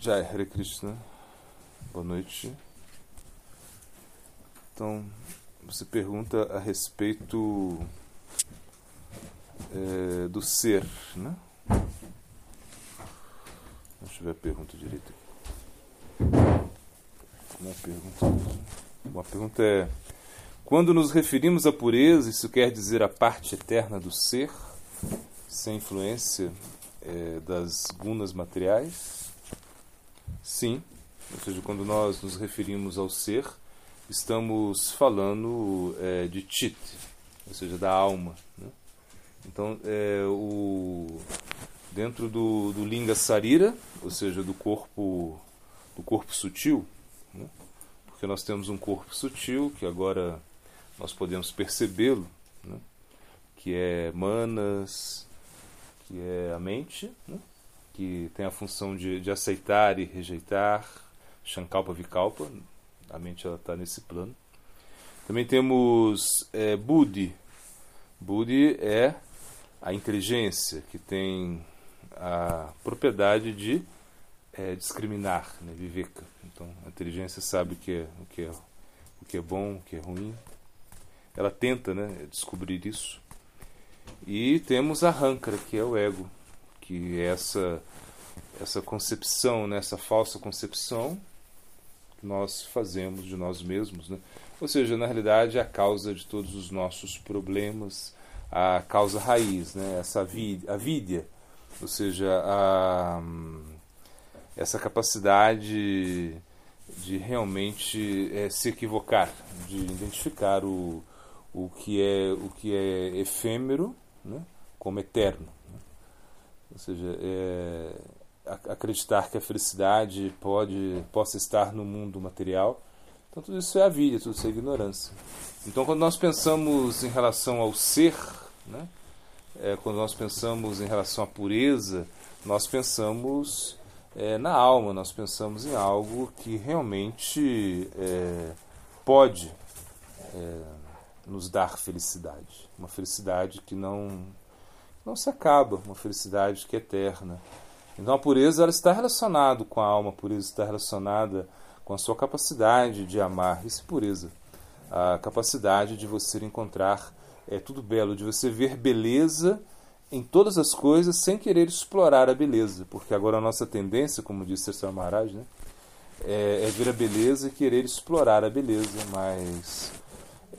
Jai Hare Krishna, boa noite. Então, você pergunta a respeito é, do ser, né? Deixa eu ver a pergunta direito. Uma pergunta, uma pergunta é: quando nos referimos à pureza, isso quer dizer a parte eterna do ser, sem influência é, das gunas materiais? Sim, ou seja, quando nós nos referimos ao ser, estamos falando é, de chit, ou seja, da alma. Né? Então, é, o, dentro do, do linga sarira, ou seja, do corpo, do corpo sutil, né? porque nós temos um corpo sutil que agora nós podemos percebê-lo, né? que é manas, que é a mente, né? Que tem a função de, de aceitar e rejeitar, Shankalpa Vikalpa, a mente está nesse plano. Também temos é, Buddhi. Buddhi é a inteligência que tem a propriedade de é, discriminar, né, viveka. Então, a inteligência sabe o que é o que é o que é bom, o que é ruim. Ela tenta, né, descobrir isso. E temos a Rankara, que é o ego, que essa essa concepção, né, essa falsa concepção que nós fazemos de nós mesmos, né? Ou seja, na realidade, é a causa de todos os nossos problemas, a causa raiz, né? Essa a vidya, ou seja, a, essa capacidade de realmente é, se equivocar, de identificar o, o que é o que é efêmero, né? Como eterno. Ou seja, é, acreditar que a felicidade pode possa estar no mundo material. Então tudo isso é a vida, tudo isso é ignorância. Então quando nós pensamos em relação ao ser, né, é, quando nós pensamos em relação à pureza, nós pensamos é, na alma, nós pensamos em algo que realmente é, pode é, nos dar felicidade, uma felicidade que não não se acaba, uma felicidade que é eterna. Então a pureza ela está relacionada com a alma, a pureza está relacionada com a sua capacidade de amar. Isso é pureza. A capacidade de você encontrar é tudo belo, de você ver beleza em todas as coisas sem querer explorar a beleza. Porque agora a nossa tendência, como disse Sr. Maharaj, né, é, é, ver a beleza e querer explorar a beleza, mas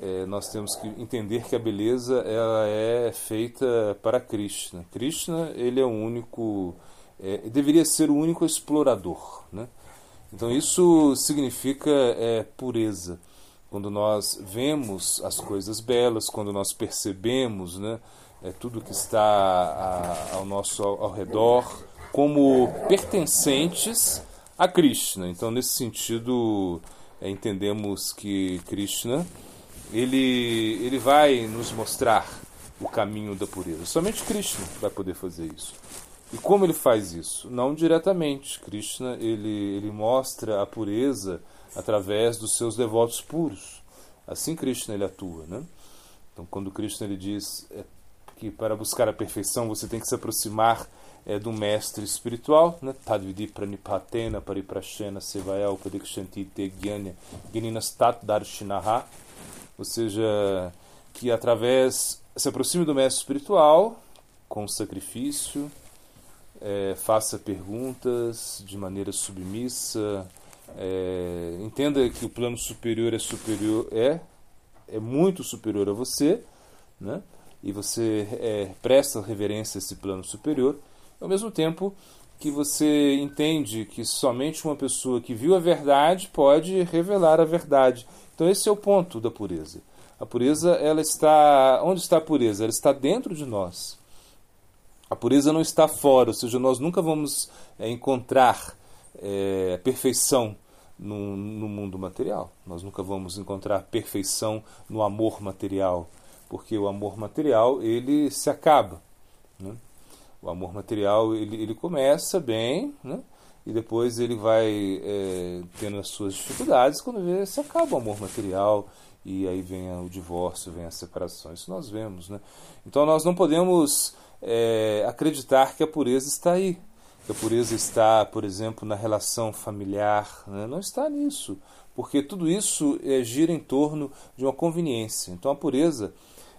é, nós temos que entender que a beleza ela é feita para Krishna. Krishna ele é o único é, deveria ser o único explorador. Né? Então isso significa é, pureza. Quando nós vemos as coisas belas, quando nós percebemos né, é, tudo que está a, ao nosso ao, ao redor como pertencentes a Krishna. Então nesse sentido é, entendemos que Krishna ele, ele vai nos mostrar o caminho da pureza. Somente Krishna vai poder fazer isso. E como ele faz isso? Não diretamente. Krishna ele, ele mostra a pureza através dos seus devotos puros. Assim Krishna ele atua, né? Então quando Krishna ele diz é, que para buscar a perfeição você tem que se aproximar é, do mestre espiritual, né? Tadvidi pranipatena pariprashena sevaya upadikshanti te gyanya gyaninastat darshinaha. Ou seja, que através se aproxime do mestre espiritual com sacrifício, é, faça perguntas de maneira submissa, é, entenda que o plano superior é superior é é muito superior a você, né? E você é, presta reverência a esse plano superior, ao mesmo tempo que você entende que somente uma pessoa que viu a verdade pode revelar a verdade. Então esse é o ponto da pureza. A pureza, ela está onde está a pureza? Ela está dentro de nós. A pureza não está fora, ou seja, nós nunca vamos é, encontrar é, perfeição no, no, mundo material. Nós nunca vamos encontrar perfeição no amor material, porque o amor material ele se acaba. Né? O amor material ele, ele começa bem, né? e depois ele vai é, tendo as suas dificuldades quando vê, se acaba o amor material e aí vem o divórcio, vem a separação. Isso nós vemos, né? Então nós não podemos é, acreditar que a pureza está aí, que a pureza está, por exemplo, na relação familiar. Né? Não está nisso, porque tudo isso é, gira em torno de uma conveniência. Então a pureza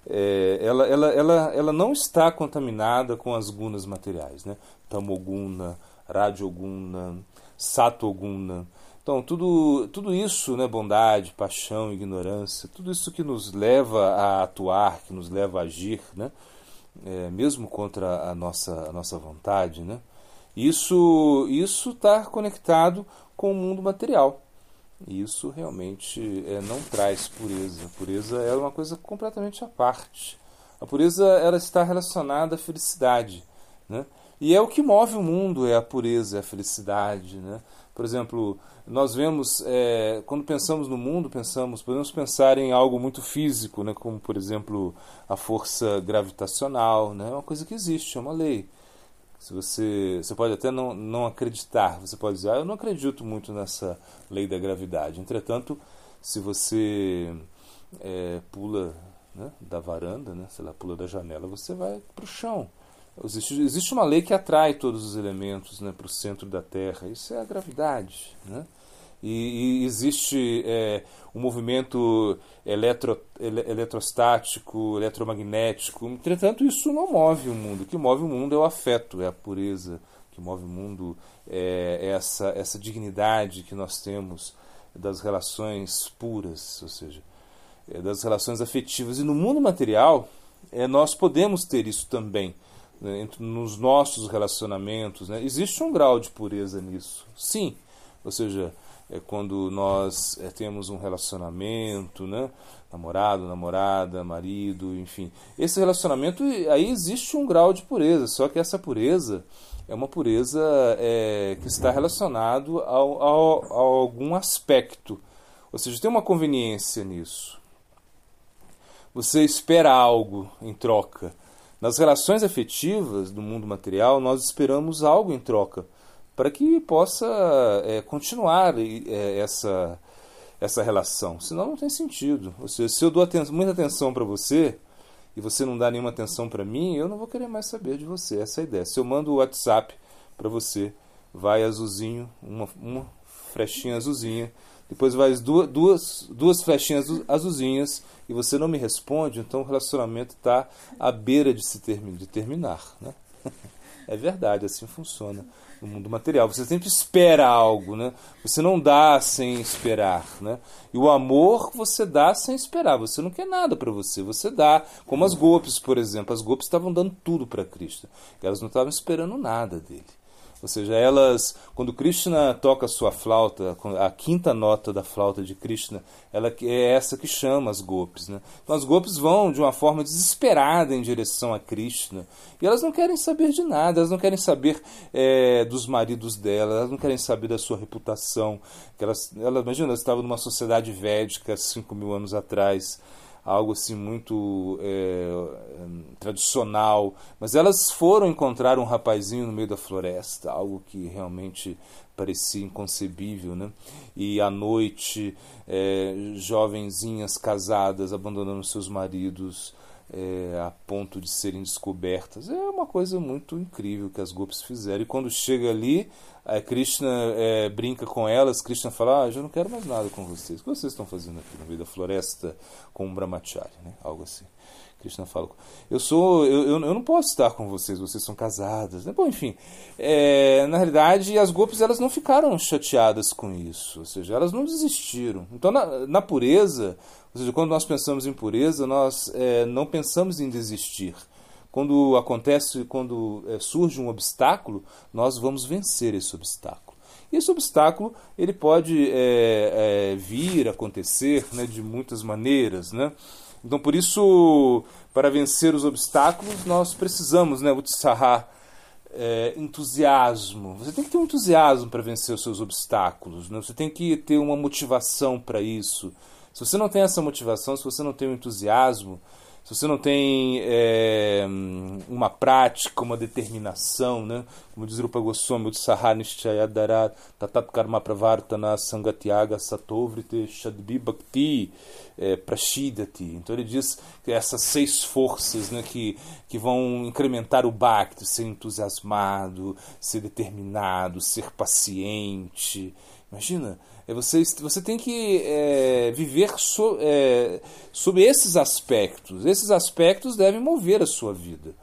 é, ela, ela, ela, ela não está contaminada com as gunas materiais, né? Tamoguna, Rajoguna, Satoguna. Então, tudo, tudo isso, né, bondade, paixão, ignorância, tudo isso que nos leva a atuar, que nos leva a agir, né, é, mesmo contra a nossa, a nossa vontade, né, isso está conectado com o mundo material. E isso realmente é, não traz pureza. A pureza é uma coisa completamente à parte. A pureza ela está relacionada à felicidade. Né? E é o que move o mundo, é a pureza, é a felicidade. Né? Por exemplo, nós vemos, é, quando pensamos no mundo, pensamos, podemos pensar em algo muito físico, né? como por exemplo a força gravitacional, né? é uma coisa que existe, é uma lei. Se você, você pode até não, não acreditar, você pode dizer, ah, eu não acredito muito nessa lei da gravidade. Entretanto, se você é, pula né, da varanda, né, sei lá, pula da janela, você vai para o chão. Existe, existe uma lei que atrai todos os elementos né, para o centro da Terra. Isso é a gravidade. Né? E, e existe é, um movimento eletro, ele, eletrostático, eletromagnético. Entretanto, isso não move o mundo. O que move o mundo é o afeto, é a pureza. O que move o mundo é essa, essa dignidade que nós temos das relações puras, ou seja, é das relações afetivas. E no mundo material, é, nós podemos ter isso também. Né, nos nossos relacionamentos. Né? Existe um grau de pureza nisso, sim. Ou seja, é quando nós é, temos um relacionamento, né? namorado, namorada, marido, enfim. Esse relacionamento, aí existe um grau de pureza, só que essa pureza é uma pureza é, que está relacionado ao, ao, a algum aspecto. Ou seja, tem uma conveniência nisso. Você espera algo em troca. Nas relações afetivas do mundo material, nós esperamos algo em troca para que possa é, continuar é, essa, essa relação. Senão não tem sentido. Ou seja, se eu dou aten muita atenção para você e você não dá nenhuma atenção para mim, eu não vou querer mais saber de você. Essa é a ideia. Se eu mando o WhatsApp para você, vai azulzinho, uma, uma flechinha azulzinha, depois vai duas, duas, duas flechinhas azulzinhas e você não me responde, então o relacionamento está à beira de se termi de terminar. Né? É verdade, assim funciona no mundo material. Você sempre espera algo, né? Você não dá sem esperar, né? E o amor você dá sem esperar. Você não quer nada para você, você dá. Como as golpes, por exemplo. As golpes estavam dando tudo para Cristo. Elas não estavam esperando nada dele. Ou seja, elas, quando Krishna toca a sua flauta, a quinta nota da flauta de Krishna, ela é essa que chama as golpes. Né? Então as golpes vão de uma forma desesperada em direção a Krishna. E elas não querem saber de nada, elas não querem saber é, dos maridos dela, elas não querem saber da sua reputação. Que elas, ela, imagina, elas estavam numa sociedade védica cinco mil anos atrás algo assim muito é, tradicional, mas elas foram encontrar um rapazinho no meio da floresta, algo que realmente parecia inconcebível, né? E à noite, é, jovenzinhas casadas abandonando seus maridos é, a ponto de serem descobertas. É uma coisa muito incrível que as golpes fizeram. E quando chega ali, a Krishna é, brinca com elas, Krishna fala, ah, já não quero mais nada com vocês. O que vocês estão fazendo aqui no meio da floresta com um brahmachari, né? algo assim. Krishna fala, eu sou, eu, eu, eu, não posso estar com vocês, vocês são casadas. Bom, enfim, é, na realidade as golpes elas não ficaram chateadas com isso, ou seja, elas não desistiram. Então na, na pureza, ou seja, quando nós pensamos em pureza, nós é, não pensamos em desistir. Quando acontece, quando é, surge um obstáculo, nós vamos vencer esse obstáculo. E esse obstáculo ele pode é, é, vir, acontecer né, de muitas maneiras. Né? Então, por isso, para vencer os obstáculos, nós precisamos, né, utsaha, é, entusiasmo. Você tem que ter um entusiasmo para vencer os seus obstáculos. Né? Você tem que ter uma motivação para isso. Se você não tem essa motivação, se você não tem o um entusiasmo, se você não tem é, uma prática, uma determinação, né? como diz Rupa Goswami, Utsaha Nishchayadara Tatat Karma Pravartana Sangatyaga Satovrite Shadbi Bhakti é, Prashidati. Então ele diz que essas seis forças né, que, que vão incrementar o Bhakti, ser entusiasmado, ser determinado, ser paciente. Imagina, você, você tem que é, viver so, é, sob esses aspectos. Esses aspectos devem mover a sua vida.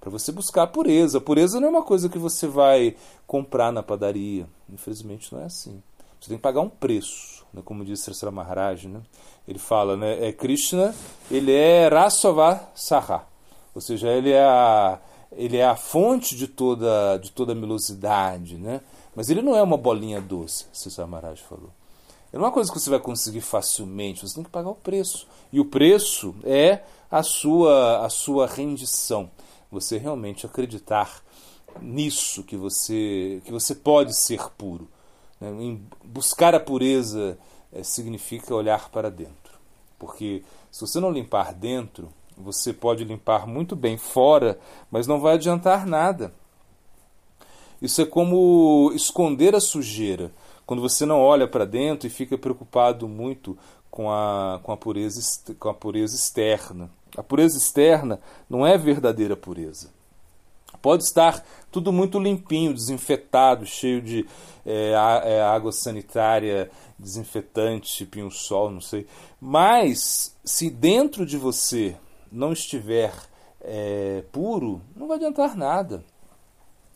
Para você buscar a pureza. A pureza não é uma coisa que você vai comprar na padaria. Infelizmente não é assim. Você tem que pagar um preço. Né? Como disse Sri Maharaj, né? ele fala, né? é Krishna, ele é Rasava Saha. Ou seja, ele é a, ele é a fonte de toda, de toda a melosidade, né? Mas ele não é uma bolinha doce, César Maharaj falou. É uma coisa que você vai conseguir facilmente, você tem que pagar o preço. E o preço é a sua, a sua rendição. Você realmente acreditar nisso que você, que você pode ser puro. Né? Buscar a pureza é, significa olhar para dentro. Porque se você não limpar dentro, você pode limpar muito bem fora, mas não vai adiantar nada. Isso é como esconder a sujeira. Quando você não olha para dentro e fica preocupado muito com a, com, a pureza, com a pureza externa. A pureza externa não é verdadeira pureza. Pode estar tudo muito limpinho, desinfetado, cheio de é, é, água sanitária, desinfetante, pinho-sol, não sei. Mas, se dentro de você não estiver é, puro, não vai adiantar nada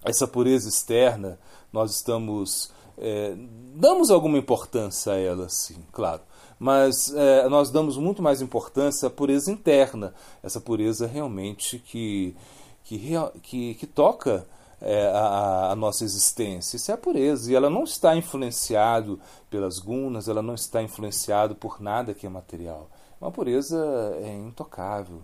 essa pureza externa, nós estamos. É, damos alguma importância a ela, sim, claro. Mas é, nós damos muito mais importância à pureza interna, essa pureza realmente que, que, que, que toca é, a, a, nossa existência. Isso é a pureza. E ela não está influenciado pelas gunas, ela não está influenciado por nada que é material. Uma pureza é intocável.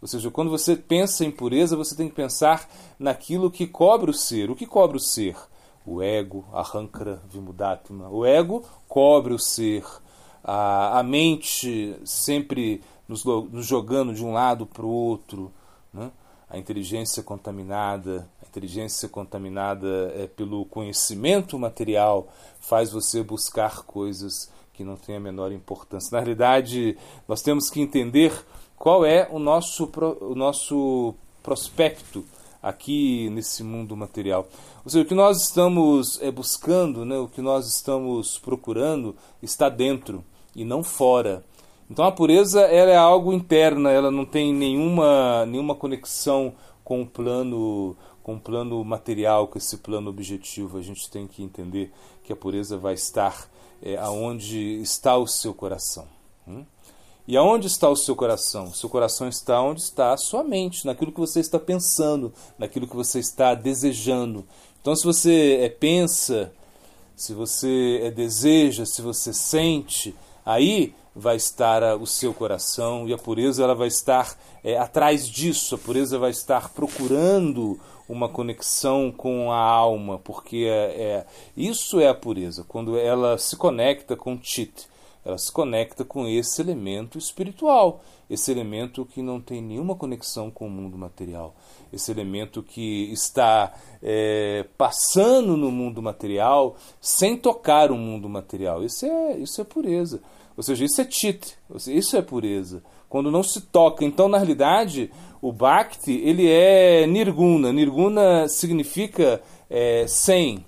Ou seja, quando você pensa em pureza, você tem que pensar naquilo que cobre o ser. O que cobre o ser? O ego, a rancra vimudatma. O ego cobre o ser. A, a mente sempre nos, nos jogando de um lado para o outro. Né? A inteligência contaminada, a inteligência contaminada é pelo conhecimento material, faz você buscar coisas que não têm a menor importância. Na realidade, nós temos que entender qual é o nosso, o nosso prospecto aqui nesse mundo material. Ou seja, o que nós estamos é, buscando, né, o que nós estamos procurando está dentro e não fora. Então a pureza ela é algo interna, ela não tem nenhuma, nenhuma conexão com o plano com o plano material, com esse plano objetivo. A gente tem que entender que a pureza vai estar é, aonde está o seu coração. Hum? E aonde está o seu coração? O seu coração está onde está a sua mente, naquilo que você está pensando, naquilo que você está desejando. Então, se você é, pensa, se você é, deseja, se você sente, aí vai estar a, o seu coração e a pureza ela vai estar é, atrás disso. A pureza vai estar procurando uma conexão com a alma, porque é, é isso é a pureza, quando ela se conecta com Chit ela se conecta com esse elemento espiritual, esse elemento que não tem nenhuma conexão com o mundo material, esse elemento que está é, passando no mundo material sem tocar o mundo material. Isso é, isso é pureza. Ou seja, isso é chit, isso é pureza. Quando não se toca. Então, na realidade, o Bhakti ele é nirguna. Nirguna significa é, sem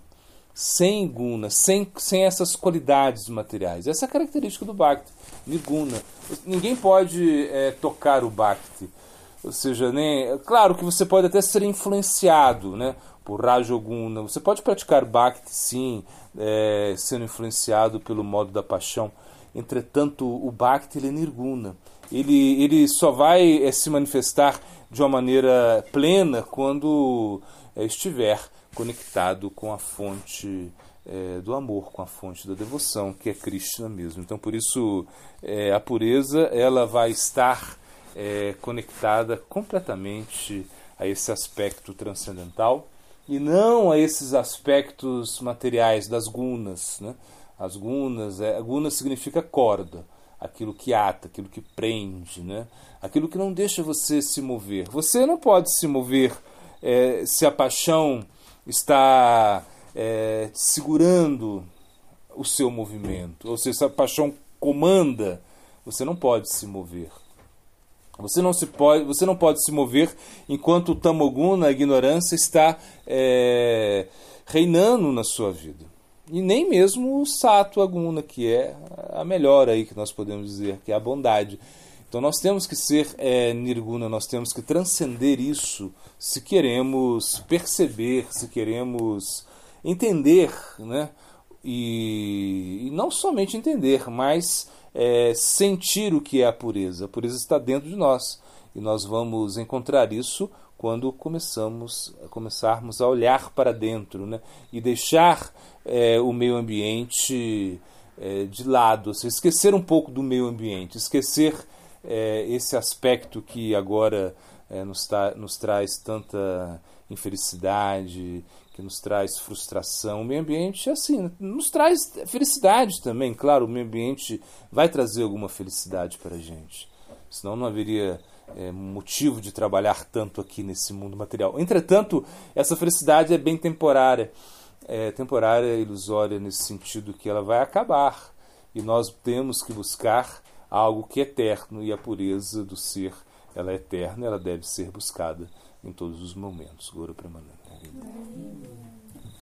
sem guna, sem, sem essas qualidades materiais. Essa é a característica do Bhakti, nirguna. Ninguém pode é, tocar o Bhakti. Ou seja, nem, claro que você pode até ser influenciado né, por Rajoguna. Você pode praticar Bhakti, sim, é, sendo influenciado pelo modo da paixão. Entretanto, o Bhakti ele é nirguna. Ele, ele só vai é, se manifestar de uma maneira plena quando estiver conectado com a fonte é, do amor, com a fonte da devoção, que é Krishna mesmo. Então, por isso, é, a pureza ela vai estar é, conectada completamente a esse aspecto transcendental e não a esses aspectos materiais das gunas. Né? As gunas, é, guna significa corda. aquilo que ata, aquilo que prende, né? aquilo que não deixa você se mover. Você não pode se mover é, se a paixão está é, segurando o seu movimento, ou se essa paixão comanda, você não pode se mover. Você não, se pode, você não pode se mover enquanto o tamoguna, a ignorância, está é, reinando na sua vida. E nem mesmo o sato aguna, que é a melhor aí que nós podemos dizer, que é a bondade. Então nós temos que ser é, nirguna, nós temos que transcender isso se queremos perceber, se queremos entender, né? E, e não somente entender, mas é, sentir o que é a pureza. A pureza está dentro de nós e nós vamos encontrar isso quando começamos começarmos a olhar para dentro né? e deixar é, o meio ambiente é, de lado, seja, esquecer um pouco do meio ambiente, esquecer é, esse aspecto que agora é, nos, tá, nos traz tanta infelicidade, que nos traz frustração. O meio ambiente, assim, nos traz felicidade também. Claro, o meio ambiente vai trazer alguma felicidade para a gente. Senão não haveria é, motivo de trabalhar tanto aqui nesse mundo material. Entretanto, essa felicidade é bem temporária. É temporária, ilusória, nesse sentido que ela vai acabar. E nós temos que buscar algo que é eterno e a pureza do ser, ela é eterna, ela deve ser buscada em todos os momentos. Guru Pramananda.